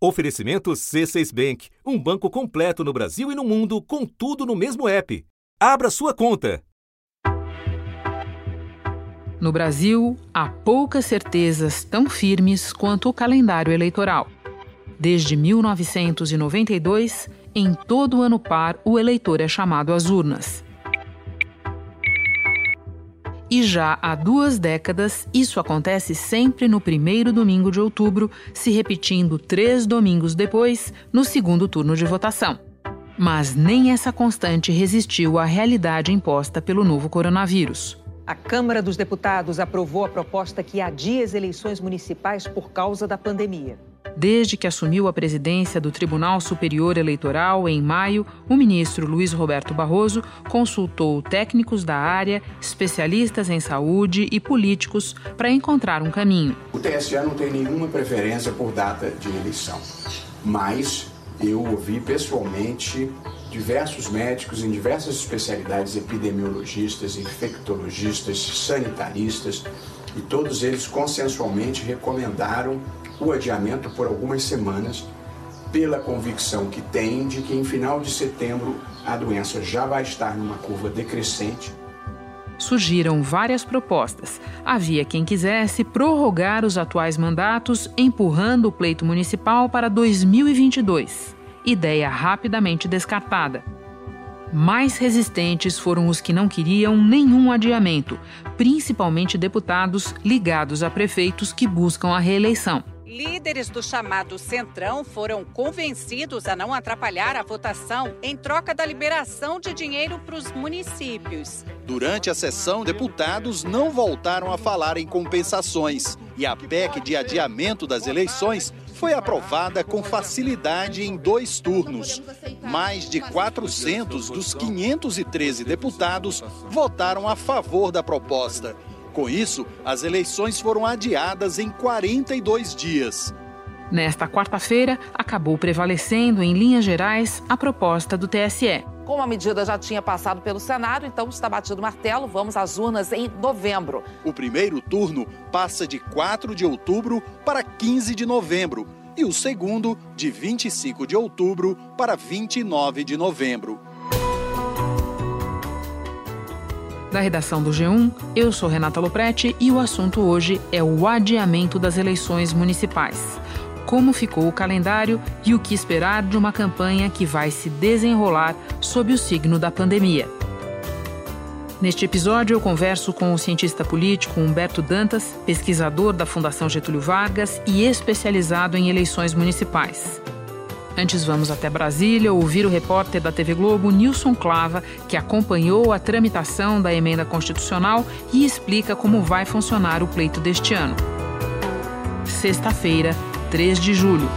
Oferecimento C6 Bank, um banco completo no Brasil e no mundo, com tudo no mesmo app. Abra sua conta. No Brasil, há poucas certezas tão firmes quanto o calendário eleitoral. Desde 1992, em todo ano par, o eleitor é chamado às urnas. E já há duas décadas, isso acontece sempre no primeiro domingo de outubro, se repetindo três domingos depois, no segundo turno de votação. Mas nem essa constante resistiu à realidade imposta pelo novo coronavírus. A Câmara dos Deputados aprovou a proposta que adia as eleições municipais por causa da pandemia. Desde que assumiu a presidência do Tribunal Superior Eleitoral em maio, o ministro Luiz Roberto Barroso consultou técnicos da área, especialistas em saúde e políticos para encontrar um caminho. O TSE não tem nenhuma preferência por data de eleição, mas eu ouvi pessoalmente diversos médicos em diversas especialidades, epidemiologistas, infectologistas, sanitaristas, e todos eles consensualmente recomendaram o adiamento por algumas semanas, pela convicção que tem de que em final de setembro a doença já vai estar numa curva decrescente. Surgiram várias propostas. Havia quem quisesse prorrogar os atuais mandatos, empurrando o pleito municipal para 2022. Ideia rapidamente descartada. Mais resistentes foram os que não queriam nenhum adiamento, principalmente deputados ligados a prefeitos que buscam a reeleição. Líderes do chamado Centrão foram convencidos a não atrapalhar a votação em troca da liberação de dinheiro para os municípios. Durante a sessão, deputados não voltaram a falar em compensações e a PEC de adiamento das eleições foi aprovada com facilidade em dois turnos. Mais de 400 dos 513 deputados votaram a favor da proposta. Com isso, as eleições foram adiadas em 42 dias. Nesta quarta-feira, acabou prevalecendo, em linhas gerais, a proposta do TSE. Como a medida já tinha passado pelo Senado, então está batido o martelo, vamos às urnas em novembro. O primeiro turno passa de 4 de outubro para 15 de novembro e o segundo de 25 de outubro para 29 de novembro. Da redação do G1, eu sou Renata Loprete e o assunto hoje é o adiamento das eleições municipais. Como ficou o calendário e o que esperar de uma campanha que vai se desenrolar sob o signo da pandemia. Neste episódio, eu converso com o cientista político Humberto Dantas, pesquisador da Fundação Getúlio Vargas e especializado em eleições municipais. Antes, vamos até Brasília ouvir o repórter da TV Globo, Nilson Clava, que acompanhou a tramitação da emenda constitucional e explica como vai funcionar o pleito deste ano. Sexta-feira, 3 de julho.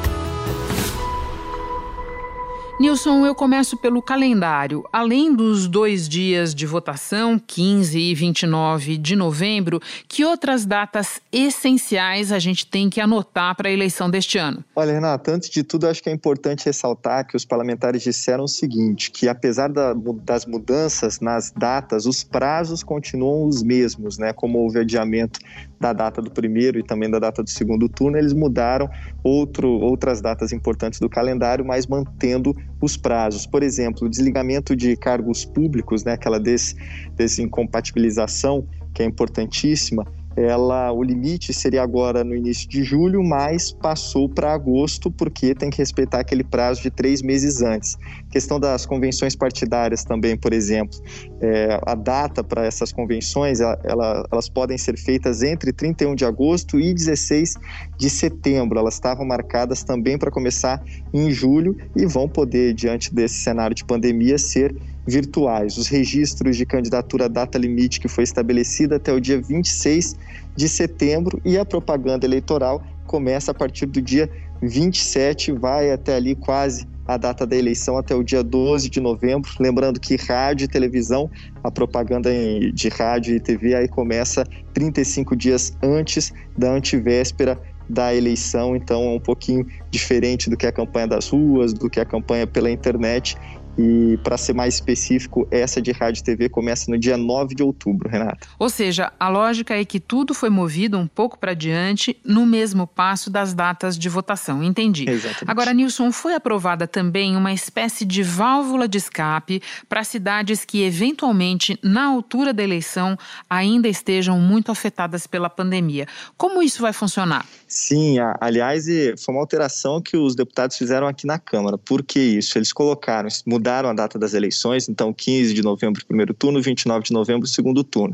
Nilson, eu começo pelo calendário. Além dos dois dias de votação, 15 e 29 de novembro, que outras datas essenciais a gente tem que anotar para a eleição deste ano? Olha, Renata, antes de tudo, acho que é importante ressaltar que os parlamentares disseram o seguinte: que apesar da, das mudanças nas datas, os prazos continuam os mesmos, né? Como houve adiamento da data do primeiro e também da data do segundo turno, eles mudaram outro, outras datas importantes do calendário, mas mantendo os prazos. Por exemplo, o desligamento de cargos públicos, né, aquela des, desincompatibilização, que é importantíssima, ela o limite seria agora no início de julho, mas passou para agosto porque tem que respeitar aquele prazo de três meses antes. Questão das convenções partidárias também, por exemplo, é, a data para essas convenções ela, elas podem ser feitas entre 31 de agosto e 16 de setembro. Elas estavam marcadas também para começar em julho e vão poder, diante desse cenário de pandemia, ser virtuais. Os registros de candidatura data limite que foi estabelecida até o dia 26 de setembro e a propaganda eleitoral começa a partir do dia 27, vai até ali quase a data da eleição até o dia 12 de novembro. Lembrando que rádio e televisão, a propaganda de rádio e TV aí começa 35 dias antes da antivéspera da eleição, então é um pouquinho diferente do que a campanha das ruas, do que a campanha pela internet E, para ser mais específico, essa de rádio e TV começa no dia 9 de outubro, Renata. Ou seja, a lógica é que tudo foi movido um pouco para diante no mesmo passo das datas de votação. Entendi. Exatamente. Agora, Nilson, foi aprovada também uma espécie de válvula de escape para cidades que, eventualmente, na altura da eleição, ainda estejam muito afetadas pela pandemia. Como isso vai funcionar? Sim, aliás, foi uma alteração que os deputados fizeram aqui na Câmara. Por que isso? Eles colocaram, mudaram a data das eleições, então 15 de novembro, primeiro turno, 29 de novembro, segundo turno.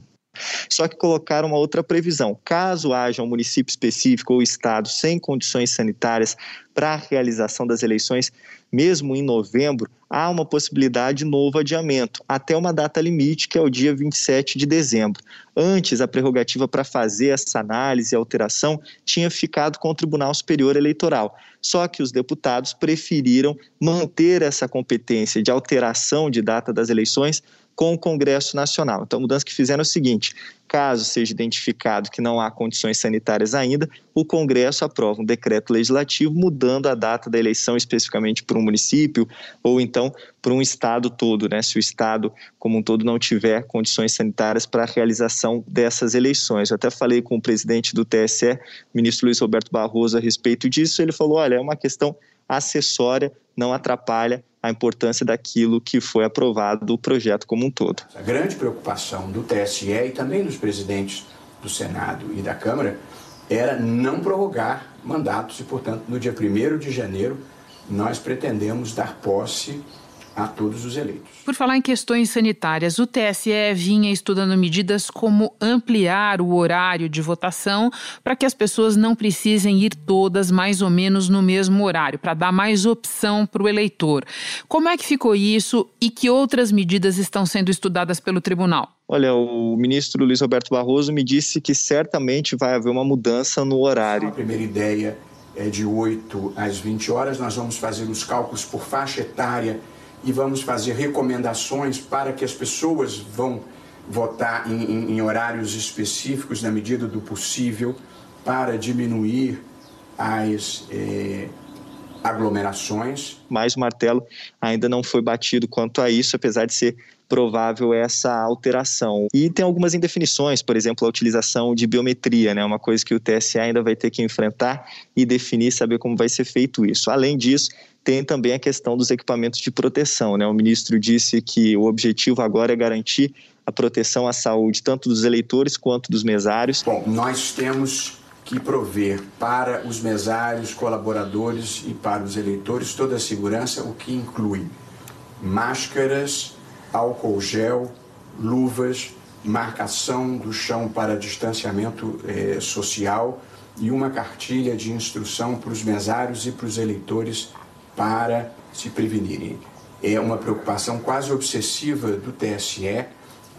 Só que colocaram uma outra previsão. Caso haja um município específico ou estado sem condições sanitárias para a realização das eleições, mesmo em novembro, há uma possibilidade de novo adiamento, até uma data limite, que é o dia 27 de dezembro. Antes, a prerrogativa para fazer essa análise e alteração tinha ficado com o Tribunal Superior Eleitoral. Só que os deputados preferiram manter essa competência de alteração de data das eleições com o Congresso Nacional. Então, a mudança que fizeram é o seguinte: caso seja identificado que não há condições sanitárias ainda, o Congresso aprova um decreto legislativo mudando a data da eleição especificamente para um município ou então para um estado todo, né? Se o estado como um todo não tiver condições sanitárias para a realização dessas eleições. Eu até falei com o presidente do TSE, ministro Luiz Roberto Barroso, a respeito disso. Ele falou: olha, é uma questão acessória, não atrapalha a importância daquilo que foi aprovado do projeto como um todo. A grande preocupação do TSE e também dos presidentes do Senado e da Câmara era não prorrogar mandatos e, portanto, no dia 1 de janeiro, nós pretendemos dar posse a todos os eleitos. Por falar em questões sanitárias, o TSE vinha estudando medidas como ampliar o horário de votação para que as pessoas não precisem ir todas mais ou menos no mesmo horário, para dar mais opção para o eleitor. Como é que ficou isso e que outras medidas estão sendo estudadas pelo tribunal? Olha, o ministro Luiz Roberto Barroso me disse que certamente vai haver uma mudança no horário. A primeira ideia é de 8 às 20 horas. Nós vamos fazer os cálculos por faixa etária e vamos fazer recomendações para que as pessoas vão votar em, em, em horários específicos na medida do possível para diminuir as eh, aglomerações. Mas o martelo ainda não foi batido quanto a isso, apesar de ser provável essa alteração. E tem algumas indefinições, por exemplo, a utilização de biometria, né, uma coisa que o TSE ainda vai ter que enfrentar e definir, saber como vai ser feito isso. Além disso, tem também a questão dos equipamentos de proteção. Né? O ministro disse que o objetivo agora é garantir a proteção à saúde tanto dos eleitores quanto dos mesários. Bom, nós temos que prover para os mesários, colaboradores e para os eleitores toda a segurança, o que inclui máscaras, álcool gel, luvas, marcação do chão para distanciamento eh, social e uma cartilha de instrução para os mesários e para os eleitores para se prevenirem. É uma preocupação quase obsessiva do TSE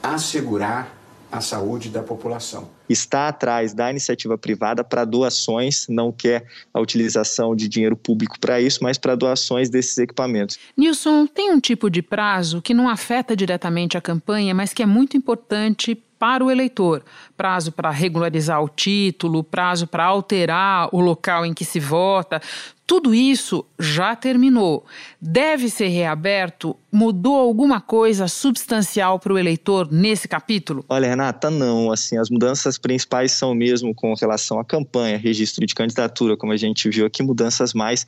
assegurar a saúde da população. Está atrás da iniciativa privada para doações, não quer a utilização de dinheiro público para isso, mas para doações desses equipamentos. Nilson, tem um tipo de prazo que não afeta diretamente a campanha, mas que é muito importante para o eleitor. Prazo para regularizar o título, prazo para alterar o local em que se vota. Tudo isso já terminou. Deve ser reaberto? Mudou alguma coisa substancial para o eleitor nesse capítulo? Olha, Renata, não. Assim, as mudanças principais são mesmo com relação à campanha, registro de candidatura, como a gente viu aqui, mudanças mais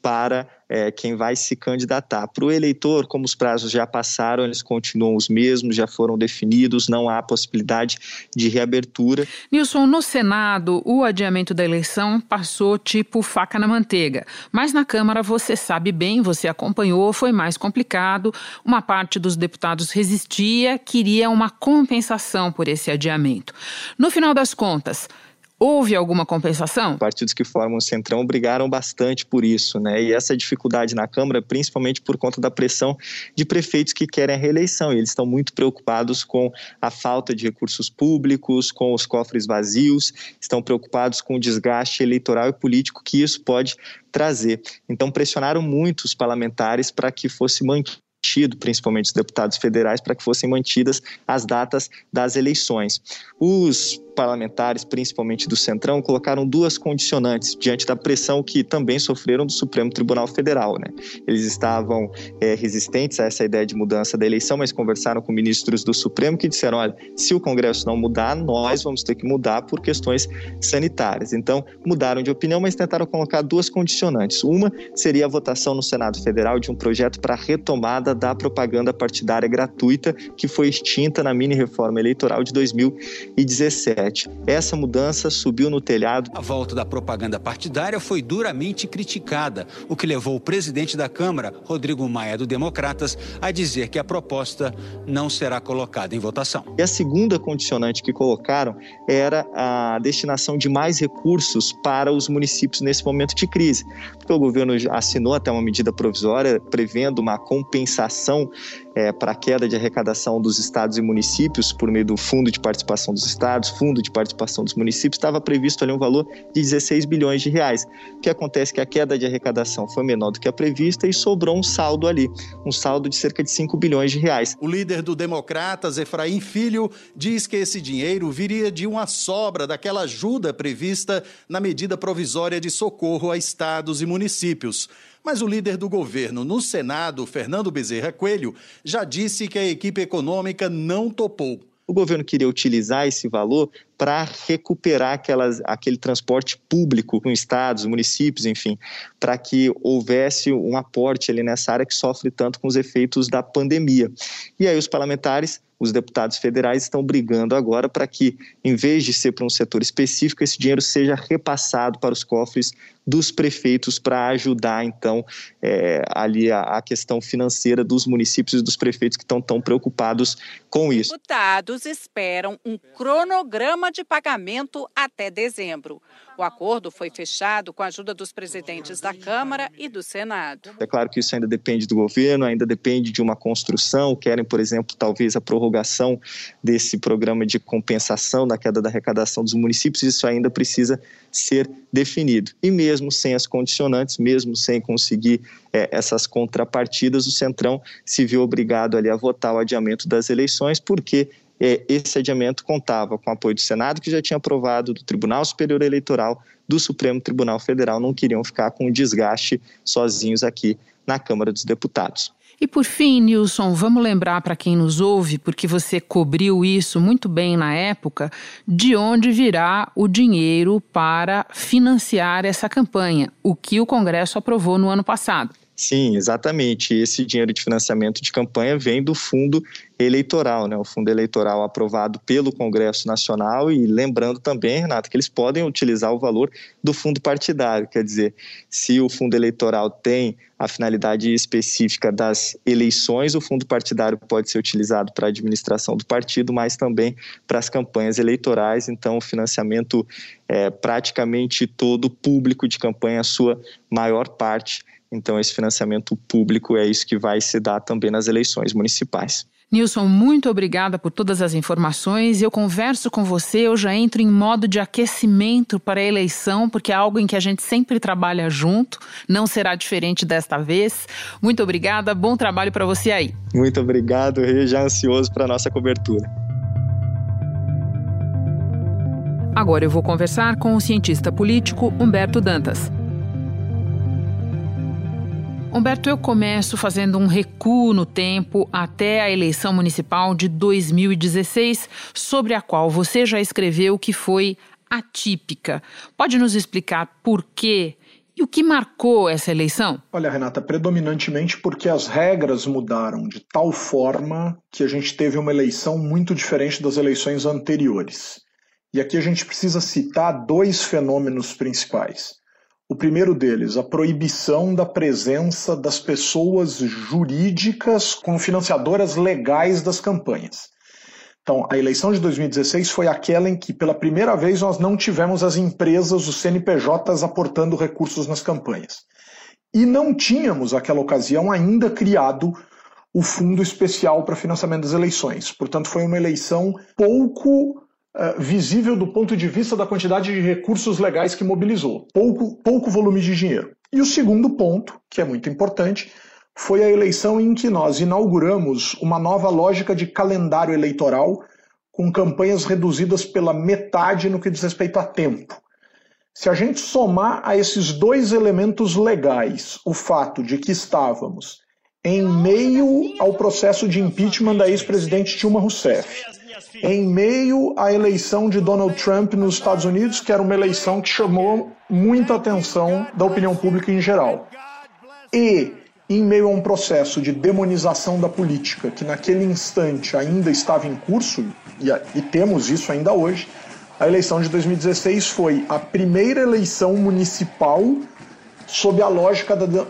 para é, quem vai se candidatar. Para o eleitor, como os prazos já passaram, eles continuam os mesmos, já foram definidos, não há possibilidade de reabertura. Nilson, no Senado, o adiamento da eleição passou tipo faca na manteiga. Mas na Câmara, você sabe bem, você acompanhou, foi mais complicado. Uma parte dos deputados resistia, queria uma compensação por esse adiamento. No final das contas, Houve alguma compensação? Partidos que formam o Centrão brigaram bastante por isso, né? E essa dificuldade na Câmara, principalmente por conta da pressão de prefeitos que querem a reeleição. E eles estão muito preocupados com a falta de recursos públicos, com os cofres vazios, estão preocupados com o desgaste eleitoral e político que isso pode trazer. Então, pressionaram muito os parlamentares para que fosse mantido principalmente os deputados federais, para que fossem mantidas as datas das eleições. Os parlamentares, principalmente do Centrão, colocaram duas condicionantes diante da pressão que também sofreram do Supremo Tribunal Federal. Né? Eles estavam é, resistentes a essa ideia de mudança da eleição, mas conversaram com ministros do Supremo que disseram: olha, se o Congresso não mudar, nós vamos ter que mudar por questões sanitárias. Então, mudaram de opinião, mas tentaram colocar duas condicionantes. Uma seria a votação no Senado Federal de um projeto para retomada da propaganda partidária gratuita que foi extinta na mini reforma eleitoral de 2017. Essa mudança subiu no telhado. A volta da propaganda partidária foi duramente criticada, o que levou o presidente da Câmara, Rodrigo Maia do Democratas, a dizer que a proposta não será colocada em votação. E a segunda condicionante que colocaram era a destinação de mais recursos para os municípios nesse momento de crise, porque o governo assinou até uma medida provisória prevendo uma compensação é, para a queda de arrecadação dos estados e municípios por meio do Fundo de Participação dos Estados, Fundo de Participação dos Municípios, estava previsto ali um valor de 16 bilhões de reais. O que acontece é que a queda de arrecadação foi menor do que a prevista e sobrou um saldo ali, um saldo de cerca de 5 bilhões de reais. O líder do Democratas, Efraim Filho, diz que esse dinheiro viria de uma sobra daquela ajuda prevista na medida provisória de socorro a estados e municípios. Mas o líder do governo no Senado, Fernando Bezerra Coelho, já disse que a equipe econômica não topou. O governo queria utilizar esse valor para recuperar aquelas, aquele transporte público com estados, municípios, enfim, para que houvesse um aporte ali nessa área que sofre tanto com os efeitos da pandemia. E aí os parlamentares os deputados federais estão brigando agora para que, em vez de ser para um setor específico, esse dinheiro seja repassado para os cofres dos prefeitos para ajudar, então, é, ali a, a, questão financeira dos municípios e dos prefeitos que estão tão preocupados com isso. Deputados esperam um cronograma de pagamento até dezembro. O acordo foi fechado com a ajuda dos presidentes da Câmara e do Senado. É claro que isso ainda depende do governo, ainda depende de uma construção. Querem, por exemplo, talvez a prorrogação desse programa de compensação da queda da arrecadação dos municípios. Isso ainda precisa ser definido. E mesmo sem as condicionantes, mesmo sem conseguir é, essas contrapartidas, o Centrão se viu obrigado ali a votar o adiamento das eleições, porque esse adiamento contava com o apoio do Senado, que já tinha aprovado, do Tribunal Superior Eleitoral, do Supremo Tribunal Federal, não queriam ficar com o desgaste sozinhos aqui na Câmara dos Deputados. E por fim, Nilson, vamos lembrar para quem nos ouve, porque você cobriu isso muito bem na época, de onde virá o dinheiro para financiar essa campanha, o que o Congresso aprovou no ano passado. Sim, exatamente. Esse dinheiro de financiamento de campanha vem do fundo eleitoral, né? O fundo eleitoral aprovado pelo Congresso Nacional e lembrando também, Renato, que eles podem utilizar o valor do fundo partidário, quer dizer, se o fundo eleitoral tem a finalidade específica das eleições, o fundo partidário pode ser utilizado para a administração do partido, mas também para as campanhas eleitorais. Então, o financiamento é praticamente todo público de campanha, a sua maior parte então, esse financiamento público é isso que vai se dar também nas eleições municipais. Nilson, muito obrigada por todas as informações. Eu converso com você, eu já entro em modo de aquecimento para a eleição, porque é algo em que a gente sempre trabalha junto, não será diferente desta vez. Muito obrigada, bom trabalho para você aí. Muito obrigado, Rê, já ansioso para a nossa cobertura. Agora eu vou conversar com o cientista político Humberto Dantas. Humberto, eu começo fazendo um recuo no tempo até a eleição municipal de 2016, sobre a qual você já escreveu que foi atípica. Pode nos explicar por quê e o que marcou essa eleição? Olha, Renata, predominantemente porque as regras mudaram de tal forma que a gente teve uma eleição muito diferente das eleições anteriores. E aqui a gente precisa citar dois fenômenos principais. O primeiro deles, a proibição da presença das pessoas jurídicas como financiadoras legais das campanhas. Então, a eleição de 2016 foi aquela em que, pela primeira vez, nós não tivemos as empresas, os CNPJs, aportando recursos nas campanhas. E não tínhamos, naquela ocasião, ainda criado o Fundo Especial para Financiamento das Eleições. Portanto, foi uma eleição pouco uh, visível do ponto de vista da quantidade de recursos legais que mobilizou, pouco, pouco volume de dinheiro. E o segundo ponto, que é muito importante, foi a eleição em que nós inauguramos uma nova lógica de calendário eleitoral com campanhas reduzidas pela metade no que diz respeito a tempo. Se a gente somar a esses dois elementos legais o fato de que estávamos em meio ao processo de impeachment da ex-presidente Dilma Rousseff, em meio à eleição de Donald Trump nos Estados Unidos, que era uma eleição que chamou muita atenção da opinião pública em geral, e em meio a um processo de demonização da política que naquele instante ainda estava em curso, e, e temos isso ainda hoje, a eleição de 2016 foi a primeira eleição municipal sob a lógica da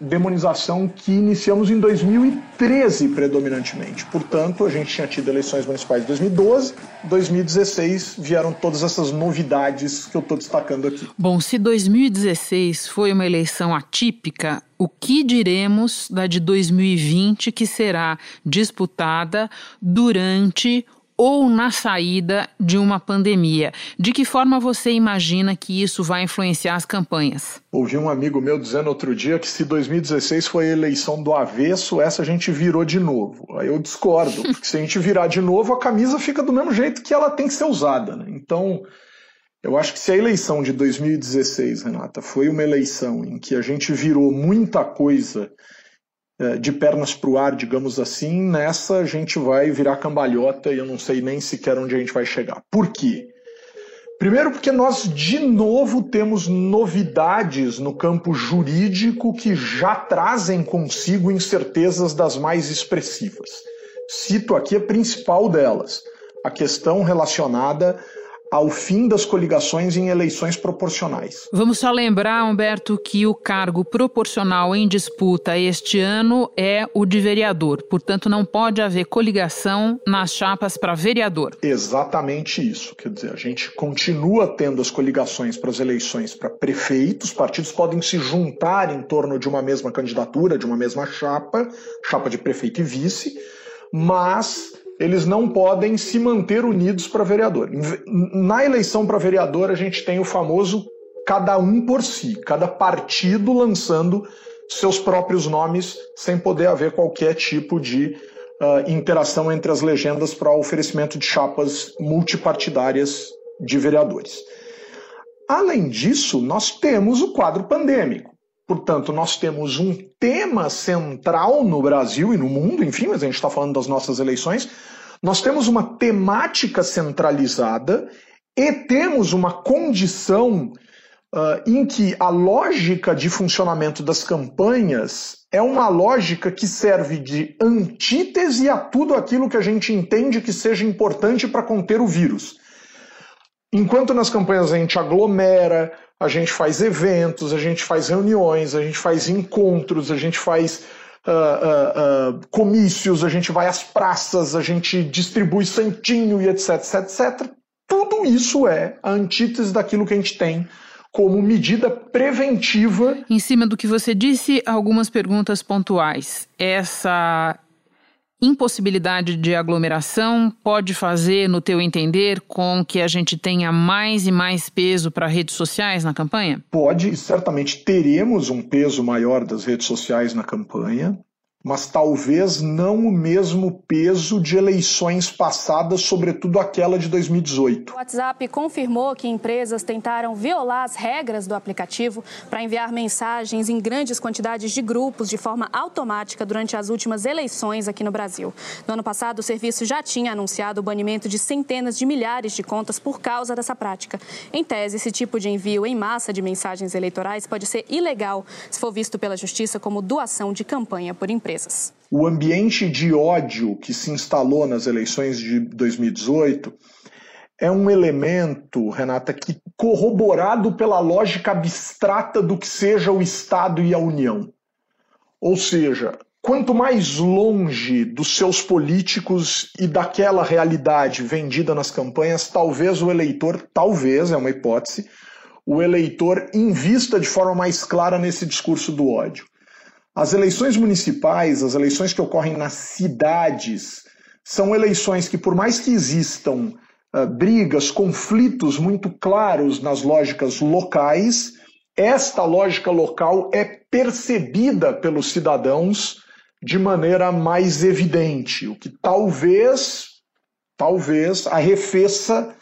demonização que iniciamos em 2013 predominantemente. Portanto, a gente tinha tido eleições municipais em 2012, 2016 vieram todas essas novidades que eu estou destacando aqui. Bom, se 2016 foi uma eleição atípica, o que diremos da de 2020 que será disputada durante ou na saída de uma pandemia. De que forma você imagina que isso vai influenciar as campanhas? Ouvi um amigo meu dizendo outro dia que se 2016 foi a eleição do avesso, essa a gente virou de novo. Aí eu discordo, porque se a gente virar de novo, a camisa fica do mesmo jeito que ela tem que ser usada. Né? Então, eu acho que se a eleição de 2016, Renata, foi uma eleição em que a gente virou muita coisa de pernas para o ar, digamos assim, nessa a gente vai virar cambalhota e eu não sei nem sequer onde a gente vai chegar. Por quê? Primeiro, porque nós de novo temos novidades no campo jurídico que já trazem consigo incertezas das mais expressivas. Cito aqui a principal delas, a questão relacionada ao fim das coligações em eleições proporcionais. Vamos só lembrar, Humberto, que o cargo proporcional em disputa este ano é o de vereador. Portanto, não pode haver coligação nas chapas para vereador. Exatamente isso. Quer dizer, a gente continua tendo as coligações para as eleições para prefeitos, os partidos podem se juntar em torno de uma mesma candidatura, de uma mesma chapa, chapa de prefeito e vice, mas eles não podem se manter unidos para vereador. Na eleição para vereador, a gente tem o famoso cada um por si, cada partido lançando seus próprios nomes sem poder haver qualquer tipo de uh, interação entre as legendas para oferecimento de chapas multipartidárias de vereadores. Além disso, nós temos o quadro pandêmico. Portanto, nós temos um tema central no Brasil e no mundo, enfim, mas a gente está falando das nossas eleições, nós temos uma temática centralizada e temos uma condição uh, em que a lógica de funcionamento das campanhas é uma lógica que serve de antítese a tudo aquilo que a gente entende que seja importante para conter o vírus. Enquanto nas campanhas a gente aglomera, a gente faz eventos, a gente faz reuniões, a gente faz encontros, a gente faz uh, uh, comícios, a gente vai às praças, a gente distribui santinho e etc, etc, etc. Tudo isso é a antítese daquilo que a gente tem como medida preventiva. Em cima do que você disse, algumas perguntas pontuais. Essa impossibilidade de aglomeração pode fazer, no teu entender, com que a gente tenha mais e mais peso para redes sociais na campanha? Pode, certamente teremos um peso maior das redes sociais na campanha mas talvez não o mesmo peso de eleições passadas, sobretudo aquela de 2018. O WhatsApp confirmou que empresas tentaram violar as regras do aplicativo para enviar mensagens em grandes quantidades de grupos de forma automática durante as últimas eleições aqui no Brasil. No ano passado, o serviço já tinha anunciado o banimento de centenas de milhares de contas por causa dessa prática. Em tese, esse tipo de envio em massa de mensagens eleitorais pode ser ilegal se for visto pela Justiça como doação de campanha por empresa empresas. O ambiente de ódio que se instalou nas eleições de 2018 é um elemento, Renata, que corroborado pela lógica abstrata do que seja o Estado e a União. Ou seja, quanto mais longe dos seus políticos e daquela realidade vendida nas campanhas, talvez o eleitor, talvez, é uma hipótese, o eleitor invista de forma mais clara nesse discurso do ódio. As eleições municipais, as eleições que ocorrem nas cidades, são eleições que, por mais que existam uh, brigas, conflitos muito claros nas lógicas locais, esta lógica local é percebida pelos cidadãos de maneira mais evidente, o que talvez talvez arrefeça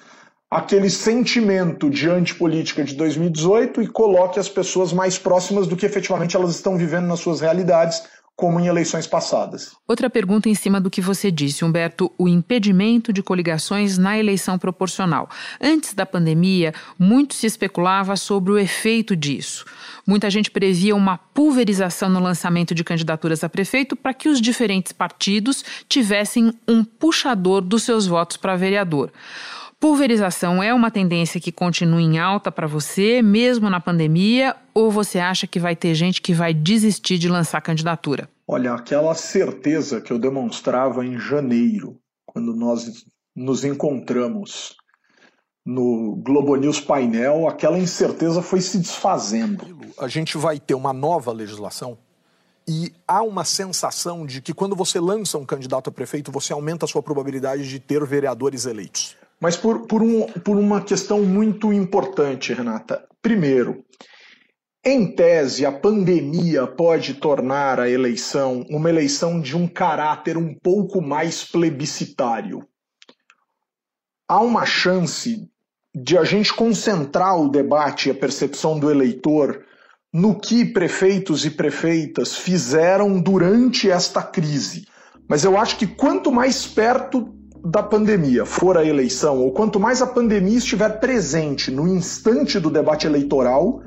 aquele sentimento de antipolítica de 2018 e coloque as pessoas mais próximas do que efetivamente elas estão vivendo nas suas realidades, como em eleições passadas. Outra pergunta em cima do que você disse, Humberto, o impedimento de coligações na eleição proporcional. Antes da pandemia, muito se especulava sobre o efeito disso. Muita gente previa uma pulverização no lançamento de candidaturas a prefeito para que os diferentes partidos tivessem um puxador dos seus votos para vereador. Pulverização é uma tendência que continua em alta para você, mesmo na pandemia, ou você acha que vai ter gente que vai desistir de lançar candidatura? Olha, aquela certeza que eu demonstrava em janeiro, quando nós nos encontramos no Globo News painel, aquela incerteza foi se desfazendo. A gente vai ter uma nova legislação e há uma sensação de que quando você lança um candidato a prefeito, você aumenta a sua probabilidade de ter vereadores eleitos. Mas por, por, um, por uma questão muito importante, Renata. Primeiro, em tese, a pandemia pode tornar a eleição uma eleição de um caráter um pouco mais plebiscitário. Há uma chance de a gente concentrar o debate e a percepção do eleitor no que prefeitos e prefeitas fizeram durante esta crise. Mas eu acho que quanto mais perto da pandemia for a eleição, ou quanto mais a pandemia estiver presente no instante do debate eleitoral,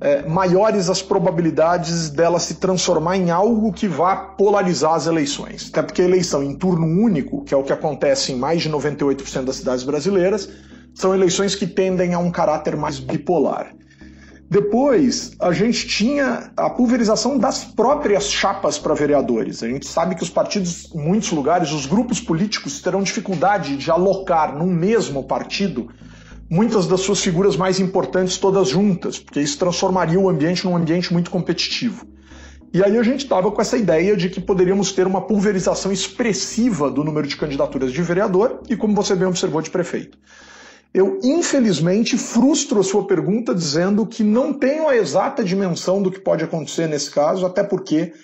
é, maiores as probabilidades dela se transformar em algo que vá polarizar as eleições. Até porque a eleição em turno único, que é o que acontece em mais de 98% das cidades brasileiras, são eleições que tendem a um caráter mais bipolar. Depois, a gente tinha a pulverização das próprias chapas para vereadores. A gente sabe que os partidos, em muitos lugares, os grupos políticos terão dificuldade de alocar num mesmo partido muitas das suas figuras mais importantes todas juntas, porque isso transformaria o ambiente num ambiente muito competitivo. E aí a gente estava com essa ideia de que poderíamos ter uma pulverização expressiva do número de candidaturas de vereador e, como você bem observou, de prefeito. Eu, infelizmente, frustro a sua pergunta dizendo que não tenho a exata dimensão do que pode acontecer nesse caso, até porque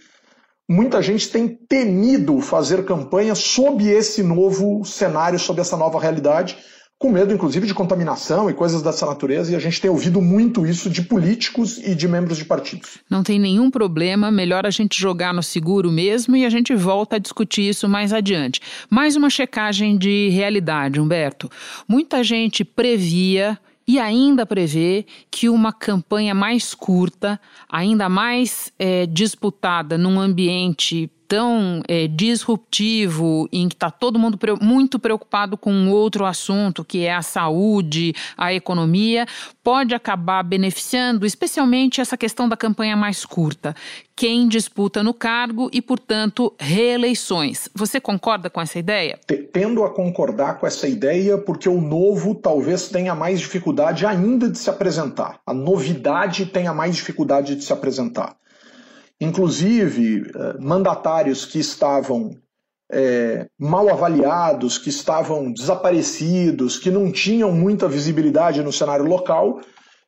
muita gente tem temido fazer campanha sob esse novo cenário, sob essa nova realidade, com medo, inclusive, de contaminação e coisas dessa natureza, e a gente tem ouvido muito isso de políticos e de membros de partidos. Não tem nenhum problema, melhor a gente jogar no seguro mesmo e a gente volta a discutir isso mais adiante. Mais uma checagem de realidade, Humberto. Muita gente previa e ainda prevê que uma campanha mais curta, ainda mais é, disputada num ambiente tão é, disruptivo, em que está todo mundo pre muito preocupado com outro assunto, que é a saúde, a economia, pode acabar beneficiando, especialmente essa questão da campanha mais curta. Quem disputa no cargo e, portanto, reeleições. Você concorda com essa ideia? Tendo a concordar com essa ideia, porque o novo talvez tenha mais dificuldade ainda de se apresentar. A novidade tenha mais dificuldade de se apresentar. Inclusive, eh, mandatários que estavam é, mal avaliados, que estavam desaparecidos, que não tinham muita visibilidade no cenário local,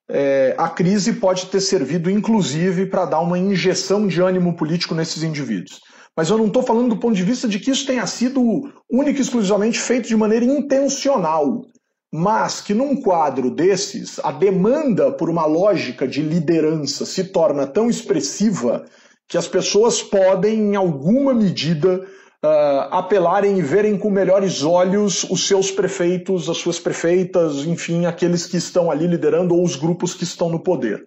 é, a crise pode ter servido, inclusive, para dar uma injeção de ânimo político nesses indivíduos. Mas eu não estou falando do ponto de vista de que isso tenha sido único e exclusivamente feito de maneira intencional, mas que num quadro desses, a demanda por uma lógica de liderança se torna tão expressiva que as pessoas podem, em alguma medida, uh, apelarem e verem com melhores olhos os seus prefeitos, as suas prefeitas, enfim, aqueles que estão ali liderando ou os grupos que estão no poder.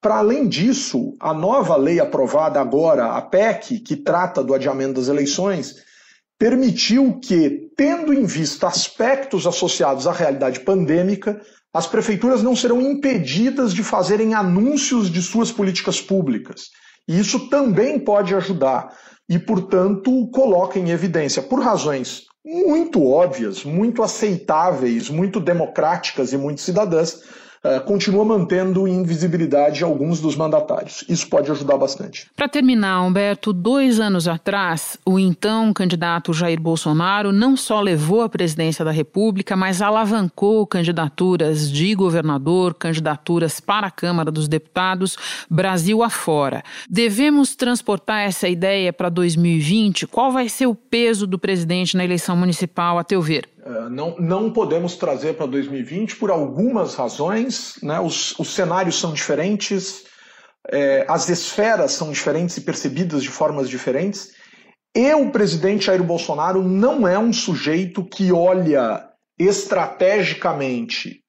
Para além disso, a nova lei aprovada agora, a PEC, que trata do adiamento das eleições, permitiu que, tendo em vista aspectos associados à realidade pandêmica, as prefeituras não serão impedidas de fazerem anúncios de suas políticas públicas e isso também pode ajudar e, portanto, coloca em evidência, por razões muito óbvias, muito aceitáveis, muito democráticas e muito cidadãs, uh, continua mantendo invisibilidade alguns dos mandatários. Isso pode ajudar bastante. Para terminar, Humberto, dois anos atrás, o então candidato Jair Bolsonaro não só levou a presidência da República, mas alavancou candidaturas de governador, candidaturas para a Câmara dos Deputados, Brasil afora. Devemos transportar essa ideia para 2020? Qual vai ser o peso do presidente na eleição municipal, a teu ver? Uh, não, não podemos trazer para 2020 por algumas razões. Né? Os, os cenários são diferentes, é, as esferas são diferentes e percebidas de formas diferentes. E o presidente Jair Bolsonaro não é um sujeito que olha estrategicamente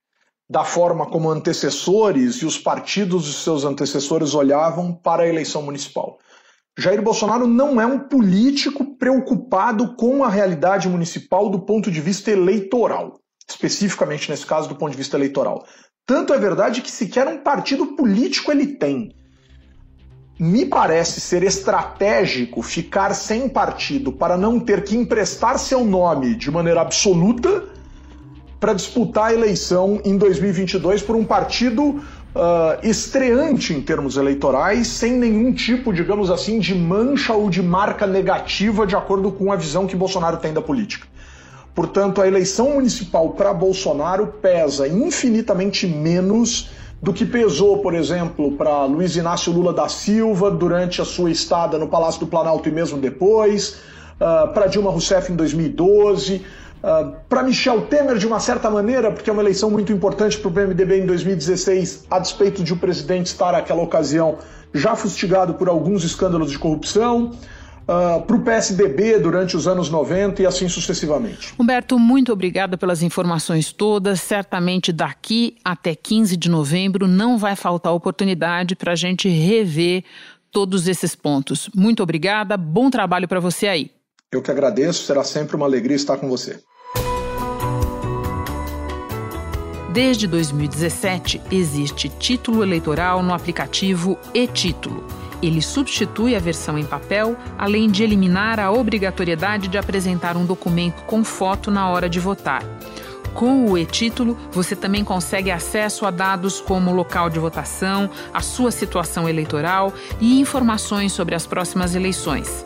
da forma como antecessores e os partidos de seus antecessores olhavam para a eleição municipal. Jair Bolsonaro não é um político preocupado com a realidade municipal do ponto de vista eleitoral, especificamente nesse caso do ponto de vista eleitoral. Tanto é verdade que sequer um partido político ele tem. Me parece ser estratégico ficar sem partido para não ter que emprestar seu nome de maneira absoluta para disputar a eleição em 2022 por um partido uh, estreante em termos eleitorais, sem nenhum tipo, digamos assim, de mancha ou de marca negativa de acordo com a visão que Bolsonaro tem da política. Portanto, a eleição municipal para Bolsonaro pesa infinitamente menos do que pesou, por exemplo, para Luiz Inácio Lula da Silva durante a sua estada no Palácio do Planalto e mesmo depois, uh, para Dilma Rousseff em 2012, Uh, ah, para Michel Temer, de uma certa maneira, porque é uma eleição muito importante para o PMDB em 2016, a despeito de o presidente estar, naquela ocasião, já fustigado por alguns escândalos de corrupção. Uh, para o PSDB durante os anos 90 e assim sucessivamente. Humberto, muito obrigada pelas informações todas. Certamente daqui até 15 de novembro não vai faltar oportunidade para a gente rever todos esses pontos. Muito obrigada, bom trabalho para você aí. Eu que agradeço, será sempre uma alegria estar com você. Desde 2017, existe título eleitoral no aplicativo e-Título. Ele substitui a versão em papel, além de eliminar a obrigatoriedade de apresentar um documento com foto na hora de votar. Com o e-título, você também consegue acesso a dados como local de votação, a sua situação eleitoral e informações sobre as próximas eleições.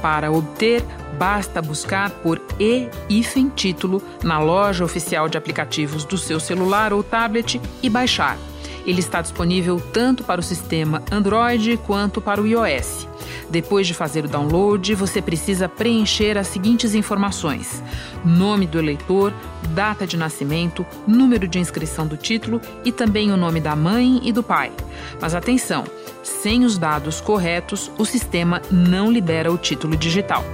Para obter, basta buscar por e-título título na loja oficial de aplicativos do seu celular ou tablet e baixar. Ele está disponível tanto para o sistema Android quanto para o iOS. Depois de fazer o download, você precisa preencher as seguintes informações: nome do eleitor, data de nascimento, número de inscrição do título e também o nome da mãe e do pai. Mas atenção! Sem os dados corretos, o sistema não libera o título digital.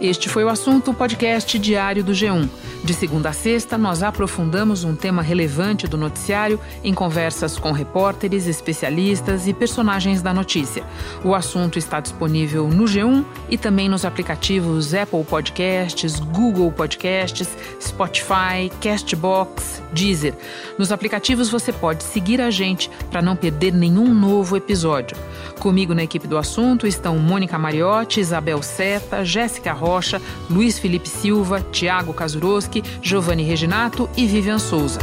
Este foi o assunto podcast diário do G1. De segunda a sexta, nós aprofundamos um tema relevante do noticiário em conversas com repórteres, especialistas e personagens da notícia. O assunto está disponível no G1 e também nos aplicativos Apple Podcasts, Google Podcasts, Spotify, Castbox, Deezer. Nos aplicativos você pode seguir a gente para não perder nenhum novo episódio. Comigo na equipe do assunto estão Mônica Mariotti, Isabel Seta, Jéssica Rocha, Luiz Felipe Silva, Tiago Kazuroski, Giovanni Reginato e Vivian Souza.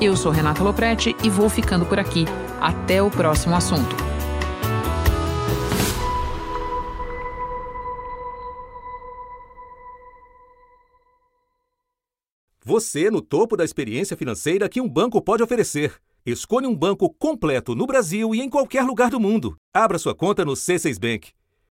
Eu sou Renata Loprete e vou ficando por aqui. Até o próximo assunto. Você no topo da experiência financeira que um banco pode oferecer. Escolha um banco completo no Brasil e em qualquer lugar do mundo. Abra sua conta no C6 Bank.